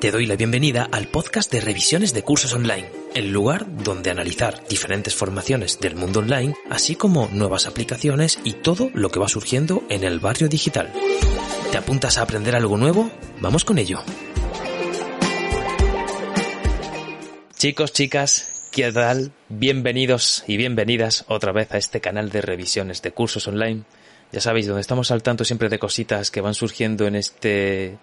Te doy la bienvenida al podcast de revisiones de cursos online, el lugar donde analizar diferentes formaciones del mundo online, así como nuevas aplicaciones y todo lo que va surgiendo en el barrio digital. ¿Te apuntas a aprender algo nuevo? Vamos con ello. Chicos, chicas, ¿qué tal? Bienvenidos y bienvenidas otra vez a este canal de revisiones de cursos online. Ya sabéis, donde estamos al tanto siempre de cositas que van surgiendo en este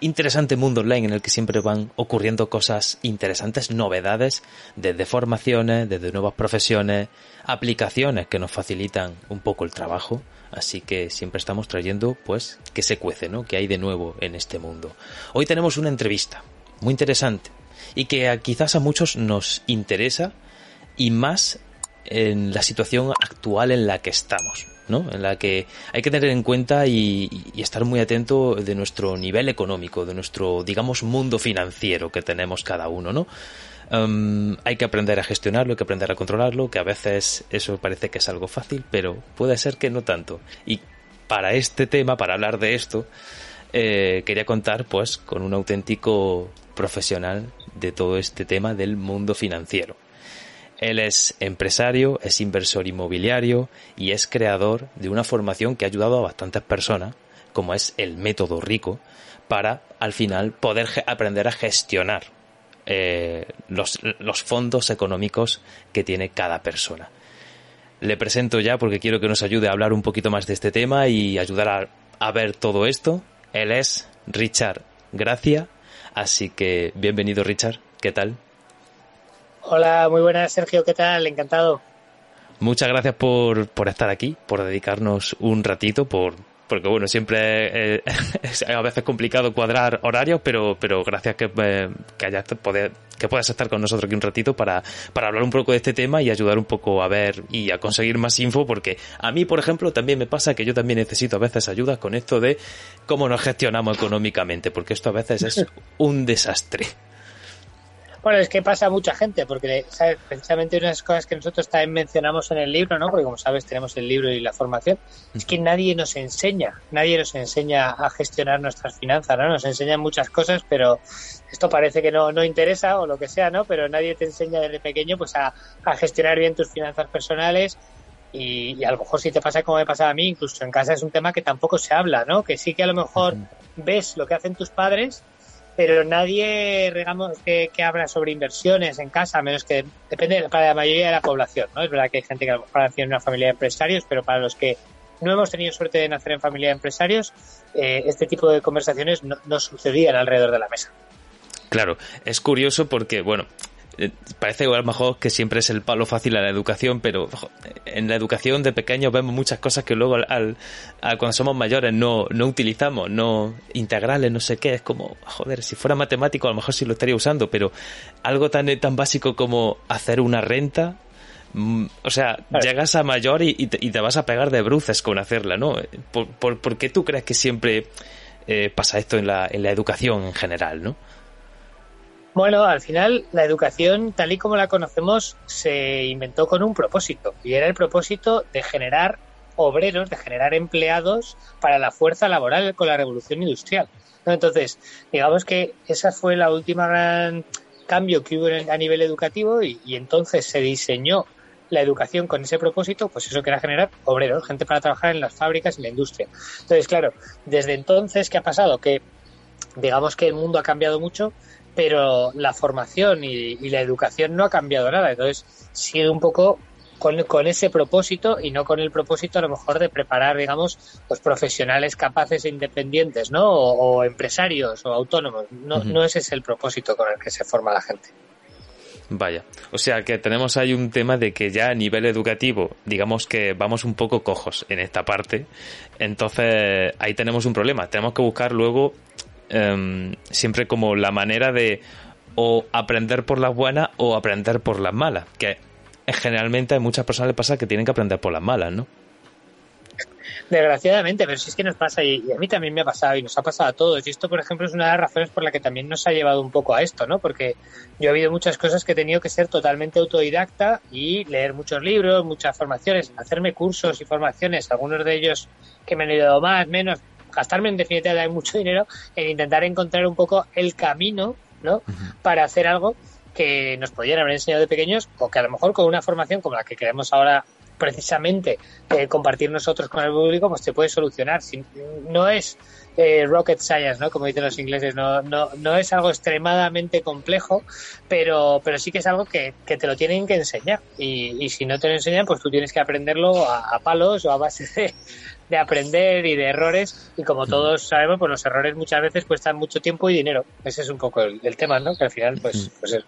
interesante mundo online en el que siempre van ocurriendo cosas interesantes, novedades, desde formaciones, desde nuevas profesiones, aplicaciones que nos facilitan un poco el trabajo. Así que siempre estamos trayendo, pues, que se cuece, ¿no? Que hay de nuevo en este mundo. Hoy tenemos una entrevista muy interesante y que quizás a muchos nos interesa y más en la situación actual en la que estamos. En la que hay que tener en cuenta y, estar muy atento de nuestro nivel económico, de nuestro, digamos, mundo financiero que tenemos cada uno, ¿no? Um, hay que aprender a gestionarlo, hay que aprender a controlarlo, que a veces eso parece que es algo fácil, pero puede ser que no tanto. Y para este tema, para hablar de esto, eh, quería contar pues con un auténtico profesional de todo este tema del mundo financiero. Él es empresario, es inversor inmobiliario y es creador de una formación que ha ayudado a bastantes personas, como es el método rico, para al final poder aprender a gestionar eh, los, fondos económicos que tiene cada persona. Le presento ya porque quiero que nos ayude a hablar un poquito más de este tema y ayudar a, a ver todo esto. Él es Richard Gracia, así que bienvenido Richard, ¿qué tal? Hola, muy buenas, Sergio, ¿qué tal? Encantado. Muchas gracias por, por estar aquí, por dedicarnos un ratito, por, porque bueno, siempre eh, es a veces complicado cuadrar horarios, pero, pero gracias que, eh, que, hayas, poder, que puedas estar con nosotros aquí un ratito para, para hablar un poco de este tema y ayudar un poco a ver y a conseguir más info, porque a mí, por ejemplo, también me pasa que yo también necesito a veces ayuda con esto de cómo nos gestionamos económicamente, porque esto a veces es un desastre. Bueno, es que pasa a mucha gente, porque ¿sabes? precisamente una de las cosas que nosotros también mencionamos en el libro, ¿no? Porque como sabes, tenemos el libro y la formación, es que nadie nos enseña, nadie nos enseña a gestionar nuestras finanzas, ¿no? Nos enseñan muchas cosas, pero esto parece que no, no interesa o lo que sea, ¿no? Pero nadie te enseña desde pequeño pues a, a gestionar bien tus finanzas personales y, y, a lo mejor si te pasa como me pasaba a mí, incluso en casa es un tema que tampoco se habla, ¿no? Que sí que a lo mejor ves lo que hacen tus padres pero nadie, digamos, que, habla sobre inversiones en casa, a menos que depende para la mayoría de la población, ¿no? Es verdad que hay gente que a lo mejor nació en una familia de empresarios, pero para los que no hemos tenido suerte de nacer en familia de empresarios, eh, este tipo de conversaciones no, no sucedían alrededor de la mesa. Claro, es curioso porque, bueno, parece a lo mejor que siempre es el palo fácil a la educación, pero en la educación de pequeños vemos muchas cosas que luego al, cuando somos mayores no, no utilizamos, no integrales, no sé qué, es como, joder, si fuera matemático a lo mejor sí lo estaría usando, pero algo tan, tan básico como hacer una renta, mm, o sea, llegas a mayor y, te, vas a pegar de bruces con hacerla, ¿no? ¿Por, por, qué tú crees que siempre eh, pasa esto en la, en la educación en general, ¿no? Bueno, al final la educación tal y como la conocemos se inventó con un propósito y era el propósito de generar obreros, de generar empleados para la fuerza laboral con la revolución industrial. Entonces, digamos que esa fue la última gran cambio que hubo a nivel educativo y, y entonces se diseñó la educación con ese propósito, pues eso que era generar obreros, gente para trabajar en las fábricas y la industria. Entonces, claro, desde entonces, ¿qué ha pasado? Que digamos que el mundo ha cambiado mucho pero la formación y, la educación no ha cambiado nada. Entonces, sigue un poco con, ese propósito y no con el propósito a lo mejor de preparar, digamos, los profesionales capaces e independientes, ¿no? O, empresarios o autónomos. No, no ese es el propósito con el que se forma la gente. Vaya, o sea que tenemos ahí un tema de que ya a nivel educativo, digamos que vamos un poco cojos en esta parte, entonces ahí tenemos un problema, tenemos que buscar luego em, siempre como la manera de o aprender por las buenas o aprender por las malas, que generalmente a muchas personas les pasa que tienen que aprender por las malas, ¿no? Desgraciadamente, pero si es que nos pasa y, a mí también me ha pasado y nos ha pasado a todos. Y esto, por ejemplo, es una de las razones por la que también nos ha llevado un poco a esto, ¿no? Porque yo he habido muchas cosas que he tenido que ser totalmente autodidacta y leer muchos libros, muchas formaciones, hacerme cursos y formaciones, algunos de ellos que me han ayudado más, menos, gastarme en definitiva mucho dinero en intentar encontrar un poco el camino, ¿no? Para hacer algo que nos podían haber enseñado de pequeños o que a lo mejor con una formación como la que queremos ahora precisamente eh, compartir nosotros con el público, pues te puede solucionar. no es eh, rocket science, ¿no? Como dicen los ingleses, no, no, no es algo extremadamente complejo, pero, pero sí que es algo que, que te lo tienen que enseñar. Y, y, si no te lo enseñan, pues tú tienes que aprenderlo a, palos o a base de, de aprender y de errores. Y como todos sabemos pues los errores muchas veces cuestan mucho tiempo y dinero. Ese es un poco el, tema no que al final pues pues es,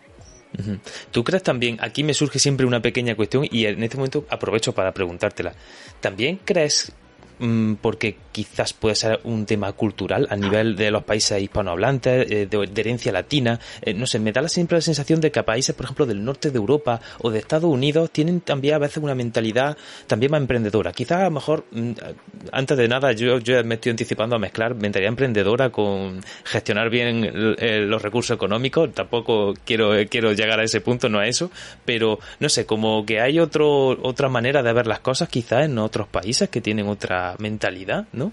¿Tú crees también, aquí me surge siempre una pequeña cuestión y en este momento aprovecho para preguntártela, ¿también crees porque quizás puede ser un tema cultural a nivel de los países hispanohablantes, eh, de, herencia latina. Eh, no sé, me da siempre la sensación de que países, por ejemplo, del norte de Europa o de Estados Unidos tienen también a veces una mentalidad también más emprendedora. Quizás a lo mejor, mm, antes de nada, yo, me estoy anticipando a mezclar mentalidad emprendedora con gestionar bien los recursos económicos. Tampoco quiero, quiero llegar a ese punto, no a eso, pero no sé, como que hay otro, otra manera de ver las cosas quizás en otros países que tienen otra mentalidad, ¿no?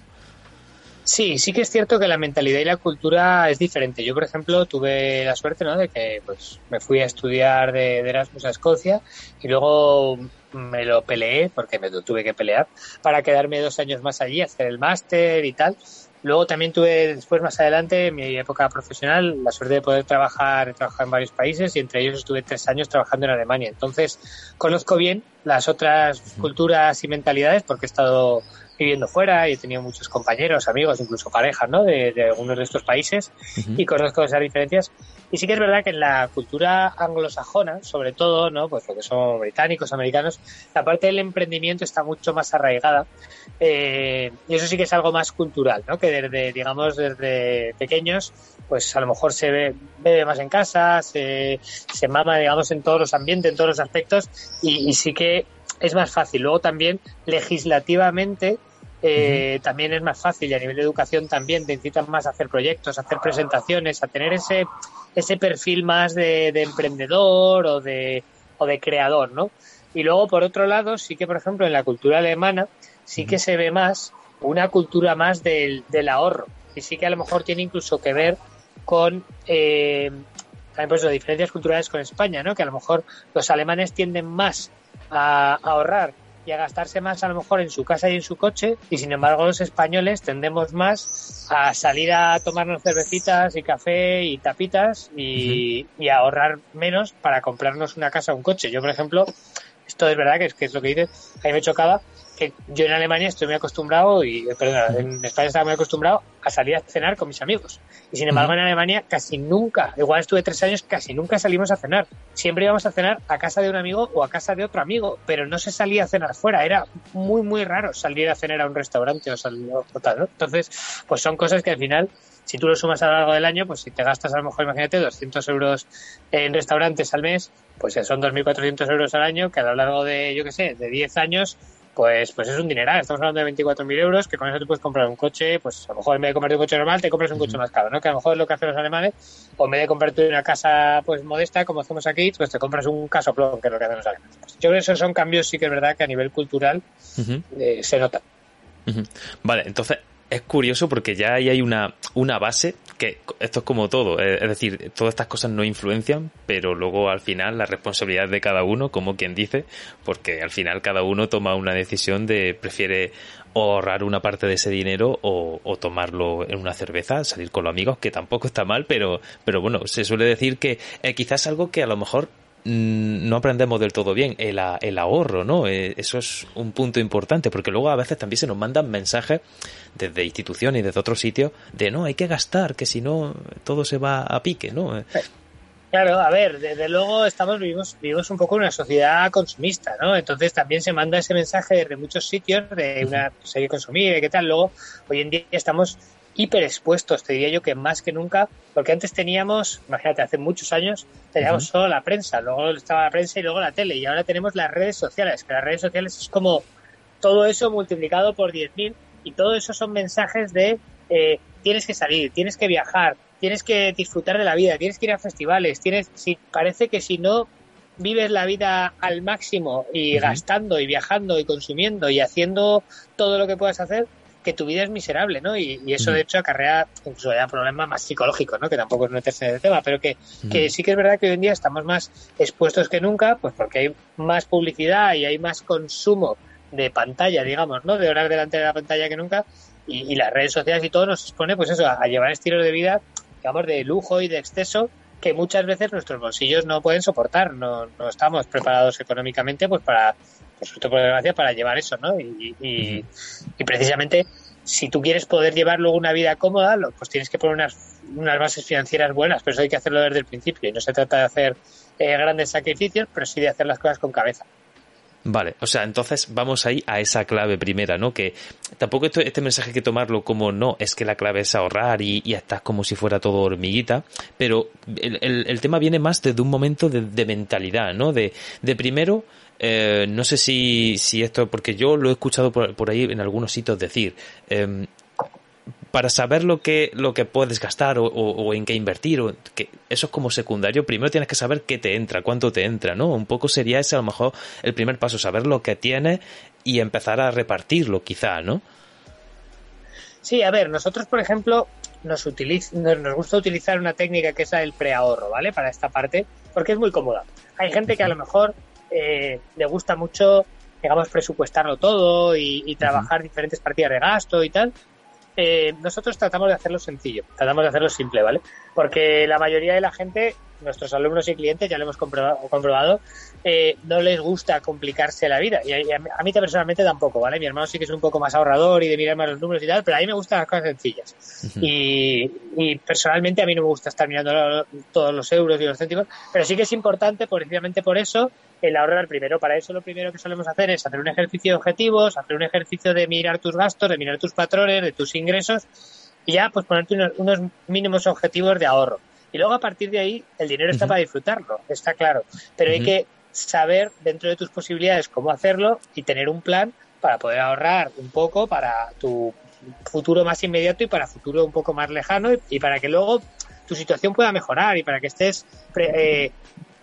Sí, sí que es cierto que la mentalidad y la cultura es diferente. Yo, por ejemplo, tuve la suerte, ¿no? De que, pues, me fui a estudiar de, Erasmus a Escocia y luego me lo peleé, porque me lo tuve que pelear, para quedarme dos años más allí, hacer el máster y tal. Luego también tuve después más adelante, en mi época profesional, la suerte de poder trabajar, trabajar en varios países y entre ellos estuve tres años trabajando en Alemania. Entonces, conozco bien las otras culturas y mentalidades porque he estado viviendo fuera y he tenido muchos compañeros, amigos, incluso parejas, ¿no? De, algunos de estos países y conozco esas diferencias. Y sí que es verdad que en la cultura anglosajona, sobre todo, ¿no? Pues lo que son británicos, americanos, la parte del emprendimiento está mucho más arraigada. Eh, y eso sí que es algo más cultural, ¿no? Que desde, digamos, desde pequeños, pues a lo mejor se ve, bebe más en casa, se, se mama, digamos, en todos los ambientes, en todos los aspectos, y, y sí que es más fácil. Luego también legislativamente eh, también es más fácil y a nivel de educación también te incitan más a hacer proyectos, a hacer presentaciones, a tener ese, ese perfil más de, emprendedor o de, o de creador, ¿no? Y luego, por otro lado, sí que, por ejemplo, en la cultura alemana sí que se ve más una cultura más del, del ahorro. Y sí que a lo mejor tiene incluso que ver con eh, también pues, las diferencias culturales con España, ¿no? Que a lo mejor los alemanes tienden más a ahorrar y a gastarse más a lo mejor en su casa y en su coche y sin embargo los españoles tendemos más a salir a tomarnos cervecitas y café y tapitas y, y a ahorrar menos para comprarnos una casa o un coche. Yo, por ejemplo, esto es verdad que es, que es lo que dices, a mí me chocaba que yo en Alemania estoy muy acostumbrado y, perdón, en España estaba muy acostumbrado a salir a cenar con mis amigos. Y sin embargo en Alemania casi nunca, igual estuve tres años, casi nunca salimos a cenar. Siempre íbamos a cenar a casa de un amigo o a casa de otro amigo, pero no se salía a cenar fuera. Era muy, muy raro salir a cenar a un restaurante o salir a tal, ¿no? Entonces, pues son cosas que al final si tú lo sumas a lo largo del año, pues si te gastas a lo mejor, imagínate, 200 euros en restaurantes al mes, pues son 2.400 euros al año, que a lo largo de, yo qué sé, de 10 años pues, pues es un dineral. Estamos hablando de 24.000 euros, que con eso tú puedes comprar un coche, pues a lo mejor en vez de comprarte un coche normal, te compras un coche más caro, ¿no? Que a lo mejor es lo que hacen los alemanes, o en vez de comprarte una casa pues modesta, como hacemos aquí, pues te compras un casoplón, que es lo que hacen los alemanes. Yo creo que esos son cambios, sí que es verdad que a nivel cultural eh, se nota. Vale, entonces es curioso porque ya ahí hay una, una base que esto es como todo, es decir, todas estas cosas no influencian, pero luego al final la responsabilidad de cada uno, como quien dice, porque al final cada uno toma una decisión de prefiere ahorrar una parte de ese dinero o, o, tomarlo en una cerveza, salir con los amigos, que tampoco está mal, pero, pero bueno, se suele decir que eh, quizás algo que a lo mejor no aprendemos del todo bien el, el ahorro, ¿no? Eh, eso es un punto importante, porque luego a veces también se nos mandan mensajes desde instituciones y desde otros sitios de no, hay que gastar, que si no todo se va a pique, ¿no? Eh, claro, a ver, desde luego estamos vivimos, vivimos un poco en una sociedad consumista, ¿no? Entonces también se manda ese mensaje desde muchos sitios de una serie consumir, ¿qué tal? Luego, hoy en día estamos hiper expuestos, te diría yo que más que nunca, porque antes teníamos, imagínate, hace muchos años teníamos solo la prensa, luego estaba la prensa y luego la tele, y ahora tenemos las redes sociales, que las redes sociales es como todo eso multiplicado por 10.000 y todo eso son mensajes de eh, tienes que salir, tienes que viajar, tienes que disfrutar de la vida, tienes que ir a festivales, tienes, si, parece que si no vives la vida al máximo y gastando y viajando y consumiendo y haciendo todo lo que puedas hacer, que tu vida es miserable, ¿no? Y, eso, de hecho, acarrea incluso ya problemas más psicológicos, ¿no? Que tampoco es meterse en el tema, pero que, que sí que es verdad que hoy en día estamos más expuestos que nunca, pues porque hay más publicidad y hay más consumo de pantalla, digamos, ¿no? De horas delante de la pantalla que nunca. Y, las redes sociales y todo nos expone, pues eso, a, llevar estilos de vida, digamos, de lujo y de exceso que muchas veces nuestros bolsillos no pueden soportar. No, no estamos preparados económicamente, pues para, pues por desgracia, para llevar eso, ¿no? Y, y, precisamente, si tú quieres poder llevar luego una vida cómoda, pues tienes que poner unas, unas bases financieras buenas, pero eso hay que hacerlo desde el principio. Y no se trata de hacer eh, grandes sacrificios, pero sí de hacer las cosas con cabeza. Vale, o sea, entonces vamos ahí a esa clave primera, ¿no? Que tampoco este mensaje hay que tomarlo como no, es que la clave es ahorrar y, y estás como si fuera todo hormiguita, pero el, el, tema viene más desde un momento de, mentalidad, ¿no? De, de primero, eh, no sé si, si esto, porque yo lo he escuchado por, por ahí en algunos sitios decir, eh, para saber lo que, lo que puedes gastar o, en qué invertir, o que eso es como secundario, primero tienes que saber qué te entra, cuánto te entra, ¿no? Un poco sería ese a lo mejor el primer paso, saber lo que tienes y empezar a repartirlo quizá, ¿no? Sí, a ver, nosotros por ejemplo nos, nos gusta utilizar una técnica que es la del preahorro, ¿vale? Para esta parte, porque es muy cómoda. Hay gente que a lo mejor eh, le gusta mucho digamos, presupuestarlo todo y, trabajar diferentes partidas de gasto y tal. Eh, nosotros tratamos de hacerlo sencillo, tratamos de hacerlo simple, ¿vale? Porque la mayoría de la gente, nuestros alumnos y clientes, ya lo hemos comprobado, comprobado eh, no les gusta complicarse la vida. Y a, mí personalmente tampoco, ¿vale? Mi hermano sí que es un poco más ahorrador y de mirar más los números y tal, pero a mí me gustan las cosas sencillas. y, y, personalmente a mí no me gusta estar mirando todos los euros y los céntimos, pero sí que es importante, precisamente por eso, el ahorrar primero. Para eso lo primero que solemos hacer es hacer un ejercicio de objetivos, hacer un ejercicio de mirar tus gastos, de mirar tus patrones, de tus ingresos y ya pues ponerte unos, mínimos objetivos de ahorro. Y luego a partir de ahí el dinero está para disfrutarlo, está claro. Pero hay que saber dentro de tus posibilidades cómo hacerlo y tener un plan para poder ahorrar un poco para tu futuro más inmediato y para futuro un poco más lejano y, para que luego tu situación pueda mejorar y para que estés eh,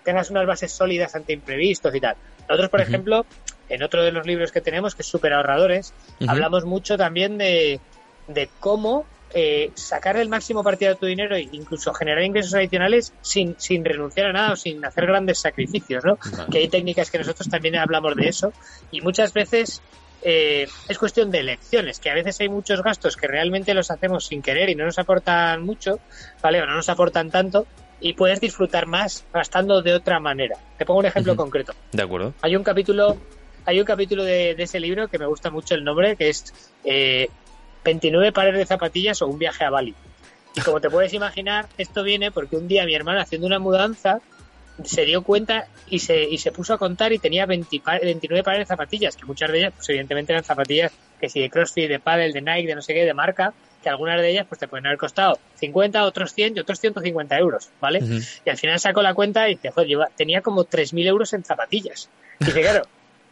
tengas unas bases sólidas ante imprevistos y tal. Nosotros, por ejemplo, en otro de los libros que tenemos, que es Super Ahorradores, hablamos mucho también de, de cómo eh, sacar el máximo partido de tu dinero e incluso generar ingresos adicionales sin, sin renunciar a nada o sin hacer grandes sacrificios, ¿no? Que hay técnicas que nosotros también hablamos de eso y muchas veces eh, es cuestión de elecciones, que a veces hay muchos gastos que realmente los hacemos sin querer y no nos aportan mucho, ¿vale? O no nos aportan tanto y puedes disfrutar más gastando de otra manera. Te pongo un ejemplo concreto. De acuerdo. Hay un capítulo, hay un capítulo de, ese libro que me gusta mucho el nombre, que es eh, 29 pares de zapatillas o un viaje a Bali. Y como te puedes imaginar, esto viene porque un día mi hermana haciendo una mudanza se dio cuenta y se, y se puso a contar y tenía 29 pares de zapatillas, que muchas de ellas, pues evidentemente eran zapatillas que si de CrossFit, de paddle, de Nike, de no sé qué, de marca, que algunas de ellas pues te pueden haber costado 50, otros 100 y otros 150 euros, ¿vale? Y al final sacó la cuenta y dice, joder, tenía como 3.000 euros en zapatillas. Y dice, claro,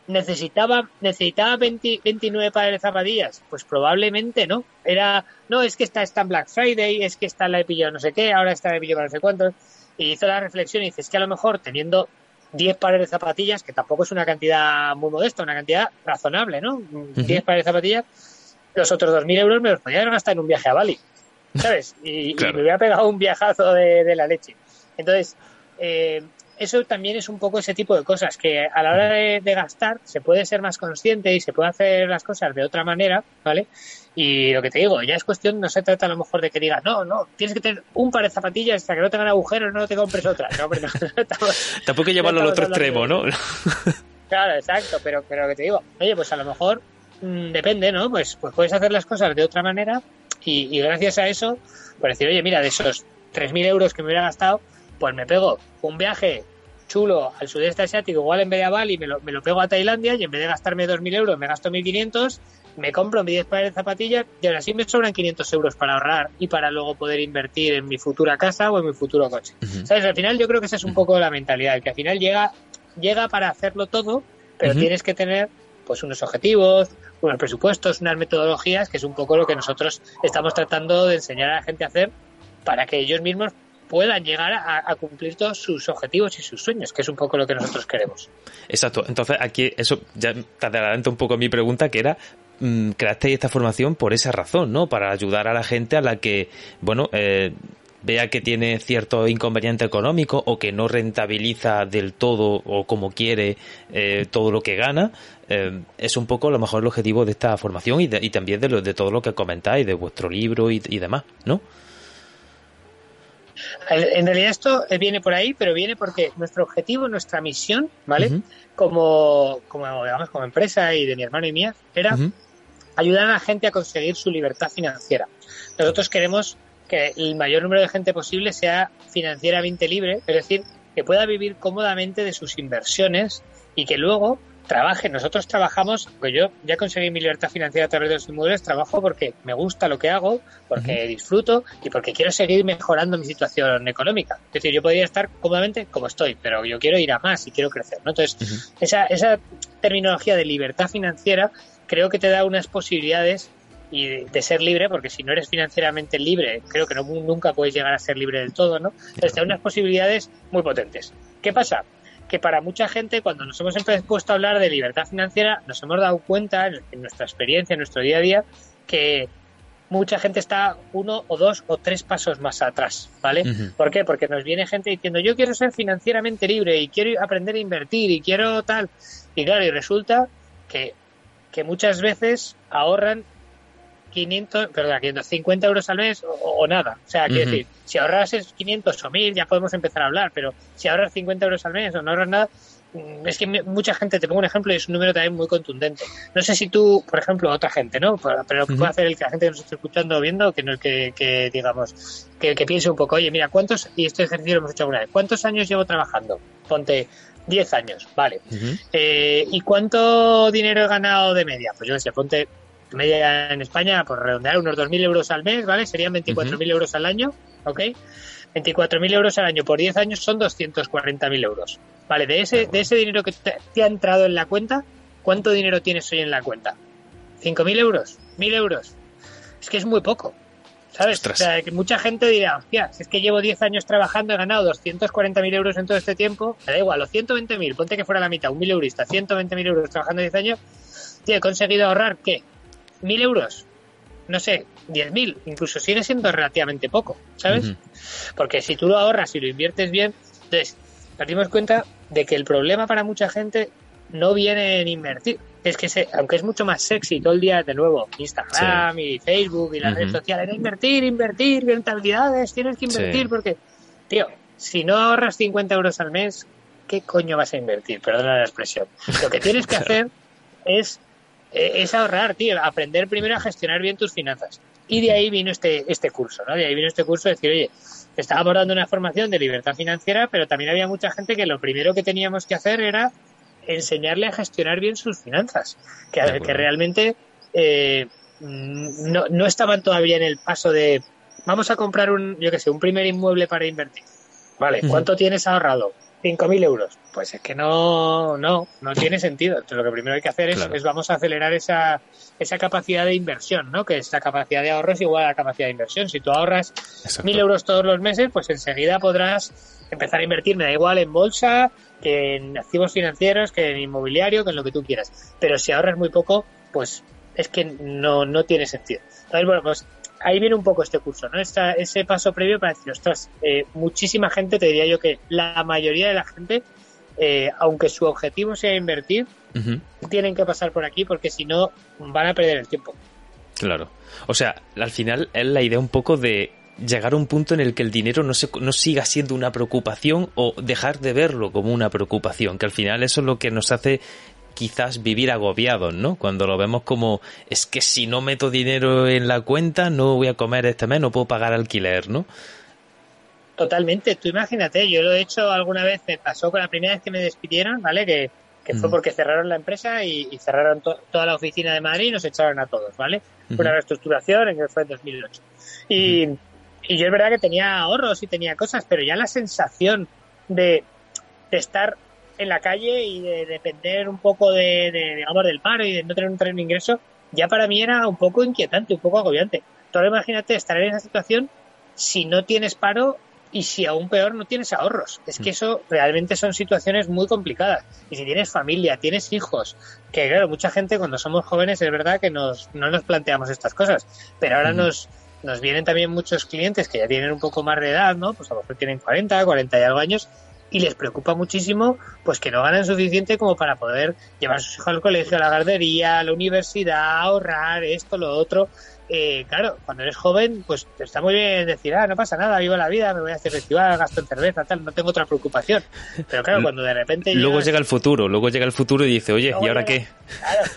¿necesitaba, necesitaba 29 pares de zapatillas? Pues probablemente no. Era, no, es que esta está en Black Friday, es que esta la he pillado no sé qué, ahora está la he pillado no sé cuántos. Y hizo la reflexión y dice, es que a lo mejor teniendo 10 pares de zapatillas, que tampoco es una cantidad muy modesta, una cantidad razonable, ¿no? 10 pares de zapatillas, los otros 2.000 euros me los podía haber gastado en un viaje a Bali, ¿sabes? Y, me hubiera pegado un viajazo de, la leche. Entonces, eh, eso también es un poco ese tipo de cosas, que a la hora de, gastar se puede ser más consciente y se puede hacer las cosas de otra manera, ¿vale? Y lo que te digo, ya es cuestión, no se trata a lo mejor de que digas, no, no, tienes que tener un par de zapatillas hasta que no tengan agujeros, no te compres otra. No, pero no, Tampoco llevarlo al otro extremo, ¿no? claro, exacto, pero, pero lo que te digo, oye, pues a lo mejor Mm, depende, ¿no? Pues, pues puedes hacer las cosas de otra manera y, gracias a eso, por decir, oye, mira, de esos 3.000 euros que me hubiera gastado, pues me pego un viaje chulo al sudeste asiático, igual en vez de a Bali me lo, me lo pego a Tailandia y en vez de gastarme 2.000 euros me gasto 1.500 me compro mis 10 pares de zapatillas y ahora sí me sobran 500 euros para ahorrar y para luego poder invertir en mi futura casa o en mi futuro coche. ¿Sabes? Al final yo creo que esa es un poco la mentalidad, que al final llega, llega para hacerlo todo, pero tienes que tener pues unos objetivos, unos presupuestos, unas metodologías, que es un poco lo que nosotros estamos tratando de enseñar a la gente a hacer para que ellos mismos puedan llegar a, cumplir todos sus objetivos y sus sueños, que es un poco lo que nosotros queremos. Exacto. Entonces, aquí, eso ya te adelanta un poco mi pregunta, que era, mm, creaste esta formación por esa razón, ¿no? Para ayudar a la gente a la que, bueno, eh, vea que tiene cierto inconveniente económico o que no rentabiliza del todo o como quiere eh, todo lo que gana, eh, es un poco a lo mejor el objetivo de esta formación y, también de, lo, de todo lo que comentáis, de vuestro libro y, demás, ¿no? En realidad esto viene por ahí, pero viene porque nuestro objetivo, nuestra misión, ¿vale? como, como, digamos, como empresa y de mi hermano y mía, era ayudar a la gente a conseguir su libertad financiera. Nosotros queremos que el mayor número de gente posible sea financieramente libre, es decir, que pueda vivir cómodamente de sus inversiones y que luego trabaje. Nosotros trabajamos, pues yo ya conseguí mi libertad financiera a través de los inmuebles, trabajo porque me gusta lo que hago, porque disfruto y porque quiero seguir mejorando mi situación económica. Es decir, yo podría estar cómodamente como estoy, pero yo quiero ir a más y quiero crecer. ¿no? Entonces, esa, esa terminología de libertad financiera creo que te da unas posibilidades y de, ser libre, porque si no eres financieramente libre, creo que no, nunca puedes llegar a ser libre del todo, ¿no? Entonces te da unas posibilidades muy potentes. ¿Qué pasa? Que para mucha gente, cuando nos hemos puesto a hablar de libertad financiera, nos hemos dado cuenta, en nuestra experiencia, en nuestro día a día, que mucha gente está uno o dos o tres pasos más atrás, ¿vale? ¿Por qué? Porque nos viene gente diciendo, yo quiero ser financieramente libre y quiero aprender a invertir y quiero tal. Y claro, y resulta que, que muchas veces ahorran 500, perdón, 550 euros al mes o, nada. O sea, quiero decir, si ahorras 500 o 1000 ya podemos empezar a hablar, pero si ahorras 50 euros al mes o no ahorras nada, mm, es que mucha gente, te pongo un ejemplo y es un número también muy contundente. No sé si tú, por ejemplo, otra gente, ¿no? Pero lo que puede hacer el que la gente que nos esté escuchando o viendo, que no el que, digamos, que, piense un poco, oye, mira, ¿cuántos, y este ejercicio lo hemos hecho alguna vez, ¿cuántos años llevo trabajando? Ponte 10 años, vale. Eh, ¿Y cuánto dinero he ganado de media? Pues yo sé, ponte media en España, por redondear, unos 2.000 euros al mes, ¿vale? Serían 24.000 euros al año, ¿ok? 24.000 euros al año por 10 años son 240.000 euros. Vale, de ese, de ese dinero que te, ha entrado en la cuenta, ¿cuánto dinero tienes hoy en la cuenta? ¿5.000 euros? ¿1.000 euros? Es que es muy poco. ¿Sabes? O sea, que mucha gente dirá, hostia, si es que llevo 10 años trabajando, he ganado 240.000 euros en todo este tiempo, me da igual, los 120.000, ponte que fuera la mitad, un mil eurista, 120.000 euros trabajando 10 años, tío, he conseguido ahorrar, ¿qué? Mil euros, no sé, diez mil, incluso sigue siendo relativamente poco, ¿sabes? Porque si tú lo ahorras y lo inviertes bien, entonces perdimos cuenta de que el problema para mucha gente no viene en invertir. Es que, se, aunque es mucho más sexy todo el día, de nuevo, Instagram y Facebook y las redes sociales, era invertir, invertir, rentabilidades, tienes que invertir porque, tío, si no ahorras 50 euros al mes, ¿qué coño vas a invertir? Perdona la expresión. Lo que tienes que hacer es es ahorrar, tío, aprender primero a gestionar bien tus finanzas. Y de ahí vino este, este curso, ¿no? De ahí vino este curso de decir, oye, estábamos dando una formación de libertad financiera, pero también había mucha gente que lo primero que teníamos que hacer era enseñarle a gestionar bien sus finanzas, que, que realmente eh, no, no estaban todavía en el paso de vamos a comprar un, yo qué sé, un primer inmueble para invertir. Vale, ¿cuánto tienes ahorrado? 5.000 euros. Pues es que no, no, no tiene sentido. Entonces lo que primero hay que hacer es, vamos a acelerar esa, esa capacidad de inversión, ¿no? Que esa capacidad de ahorro es igual a la capacidad de inversión. Si tú ahorras 1.000 euros todos los meses, pues enseguida podrás empezar a invertir, me da igual en bolsa, que en activos financieros, que en inmobiliario, que en lo que tú quieras. Pero si ahorras muy poco, pues es que no, no tiene sentido. Entonces, bueno, pues ahí viene un poco este curso, ¿no? ese paso previo para decir, ostras, eh, muchísima gente, te diría yo que la mayoría de la gente, eh, aunque su objetivo sea invertir, tienen que pasar por aquí porque si no van a perder el tiempo. Claro. O sea, al final es la idea un poco de llegar a un punto en el que el dinero no, se, no siga siendo una preocupación o dejar de verlo como una preocupación, que al final eso es lo que nos hace quizás vivir agobiados, ¿no? Cuando lo vemos como es que si no meto dinero en la cuenta no voy a comer este mes, no puedo pagar alquiler, ¿no? Totalmente, tú imagínate, yo lo he hecho alguna vez, me pasó con la primera vez que me despidieron, ¿vale? Que que fue porque cerraron la empresa y, cerraron toda la oficina de Madrid y nos echaron a todos, ¿vale? Fue una reestructuración en que fue en 2008. Y, y yo es verdad que tenía ahorros y tenía cosas, pero ya la sensación de, de estar en la calle y de depender un poco de, de, digamos, del paro y de no tener un tren ingreso, ya para mí era un poco inquietante, un poco agobiante. Tú ahora imagínate estar en esa situación si no tienes paro y si aún peor no tienes ahorros. Es que mm. eso realmente son situaciones muy complicadas. Y si tienes familia, tienes hijos, que claro, mucha gente cuando somos jóvenes es verdad que nos, no nos planteamos estas cosas, pero ahora mm. nos, nos vienen también muchos clientes que ya tienen un poco más de edad, ¿no? Pues a lo mejor tienen 40, 40 y algo años y les preocupa muchísimo pues que no ganan suficiente como para poder llevar a sus hijos al colegio, a la guardería, a la universidad, ahorrar esto, lo otro. Eh, claro, cuando eres joven, pues está muy bien decir, ah, no pasa nada, vivo la vida, me voy a hacer festival, gasto en cerveza, tal, no tengo otra preocupación. Pero claro, cuando de repente... Luego llega el futuro, luego llega el futuro y dice, oye, ¿y ahora qué? Claro,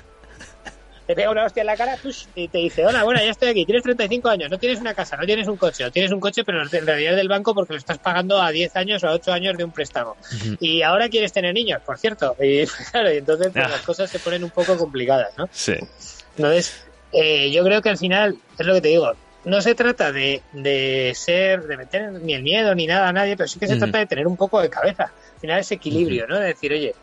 te pega una hostia en la cara y te dice, hola, bueno, ya estoy aquí, tienes 35 años, no tienes una casa, no tienes un coche, o tienes un coche, pero en realidad es del banco porque lo estás pagando a 10 años o a 8 años de un préstamo. Y ahora quieres tener niños, por cierto. Y claro, y entonces pues, ah. las cosas se ponen un poco complicadas, ¿no? Sí. Entonces, eh, yo creo que al final, es lo que te digo, no se trata de, de ser, de meter ni el miedo ni nada a nadie, pero sí que se trata de tener un poco de cabeza. Al final ese equilibrio, ¿no? De decir, oye,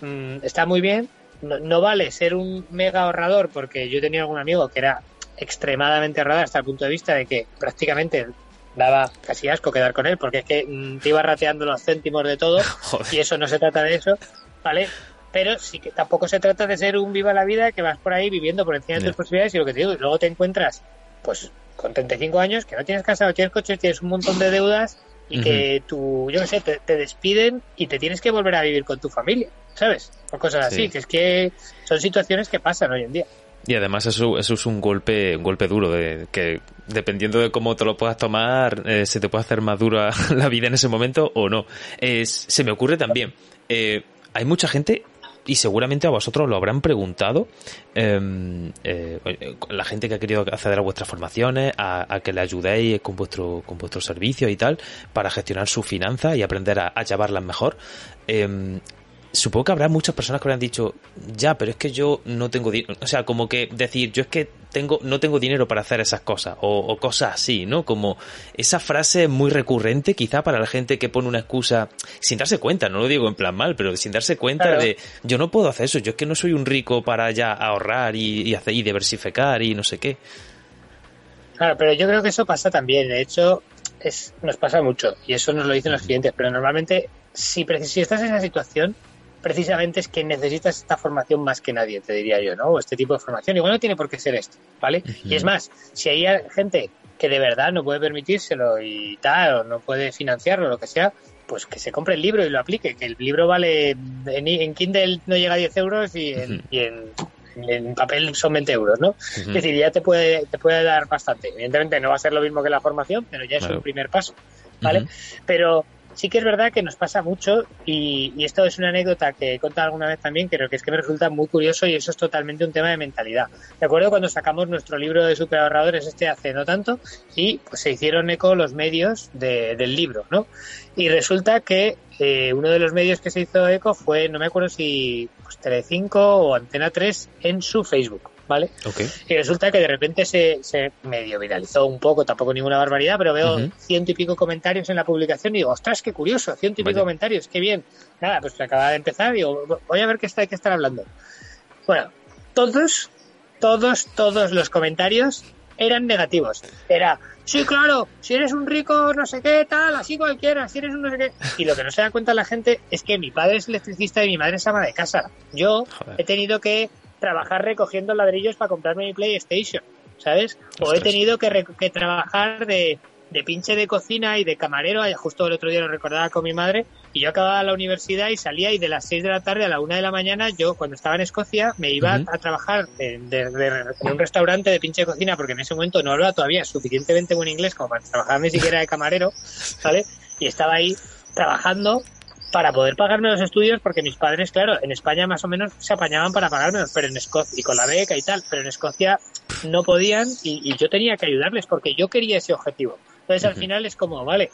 mm, está muy bien, no, vale ser un mega ahorrador, porque yo tenía algún amigo que era extremadamente ahorrador hasta el punto de vista de que prácticamente daba casi asco quedar con él, porque es que mm, te iba rateando los céntimos de todo, y eso no se trata de eso, ¿vale? Pero sí que tampoco se trata de ser un viva la vida que vas por ahí viviendo por encima de tus posibilidades y lo que te digo, y luego te encuentras, pues, con 35 años, que no tienes casa, no tienes coches, tienes un montón de deudas y que tú, yo qué sé, te, despiden y te tienes que volver a vivir con tu familia, ¿sabes? O cosas así, que es que son situaciones que pasan hoy en día. Y además eso, eso es un golpe, un golpe duro, de que dependiendo de cómo te lo puedas tomar, eh, se te puede hacer más dura la vida en ese momento o no. se me ocurre también, eh, hay mucha gente y seguramente a vosotros lo habrán preguntado em, eh, la gente que ha querido acceder a vuestras formaciones, a, que le ayudéis con vuestro con vuestros servicios y tal para gestionar sus finanzas y aprender a, a llevarlas mejor. Em, supongo que habrá muchas personas que habrán dicho, ya, pero es que yo no tengo dinero. O sea, como que decir, yo es que tengo, no tengo dinero para hacer esas cosas, o, cosas así, ¿no? Como esa frase muy recurrente, quizá para la gente que pone una excusa sin darse cuenta, no lo digo en plan mal, pero sin darse cuenta de, yo no puedo hacer eso, yo es que no soy un rico para ya ahorrar y, hacer, y diversificar y no sé qué. Claro, pero yo creo que eso pasa también. De hecho, es, nos pasa mucho y eso nos lo dicen los clientes. Pero normalmente, si, si estás en esa situación, precisamente es que necesitas esta formación más que nadie, te diría yo, ¿no? O este tipo de formación. Igual no tiene por qué ser esto, ¿vale? Y es más, si hay gente que de verdad no puede permitírselo y tal, o no puede financiarlo, lo que sea, pues que se compre el libro y lo aplique, que el libro vale, en, Kindle no llega a 10 euros y en, papel son 20 euros, ¿no? Es decir, ya te puede, te puede dar bastante. Evidentemente no va a ser lo mismo que la formación, pero ya es un primer paso, ¿vale? Pero sí que es verdad que nos pasa mucho y, esto es una anécdota que he contado alguna vez también, creo que es que me resulta muy curioso y eso es totalmente un tema de mentalidad. De acuerdo cuando sacamos nuestro libro de superahorradores este hace no tanto y pues se hicieron eco los medios del libro, ¿no? Y resulta que eh, uno de los medios que se hizo eco fue, no me acuerdo si pues, Telecinco o Antena 3 en su Facebook. ¿Vale? Y resulta que de repente se, se, medio viralizó un poco, tampoco ninguna barbaridad, pero veo ciento y pico comentarios en la publicación y digo, ostras, qué curioso, ciento y pico comentarios, qué bien. Nada, pues acaba de empezar y digo, voy a ver qué está, hay que estar hablando. Bueno, todos, todos, todos los comentarios eran negativos. Era, sí, claro, si eres un rico, no sé qué, tal, así cualquiera, si eres un no sé qué. Y lo que no se da cuenta la gente es que mi padre es electricista y mi madre es ama de casa. Yo he tenido que trabajar recogiendo ladrillos para comprarme mi PlayStation, ¿sabes? O he tenido que, que trabajar de, de, pinche de cocina y de camarero, justo el otro día lo recordaba con mi madre, y yo acababa la universidad y salía y de las 6 de la tarde a la 1 de la mañana, yo cuando estaba en Escocia me iba a trabajar en, un restaurante de pinche de cocina, porque en ese momento no hablaba todavía suficientemente buen inglés como para trabajar ni siquiera de camarero, ¿vale? Y estaba ahí trabajando para poder pagarme los estudios, porque mis padres, claro, en España más o menos se apañaban para pagarme, pero en Escocia, y con la beca y tal, pero en Escocia no podían y, yo tenía que ayudarles porque yo quería ese objetivo. Entonces al final es como, vale,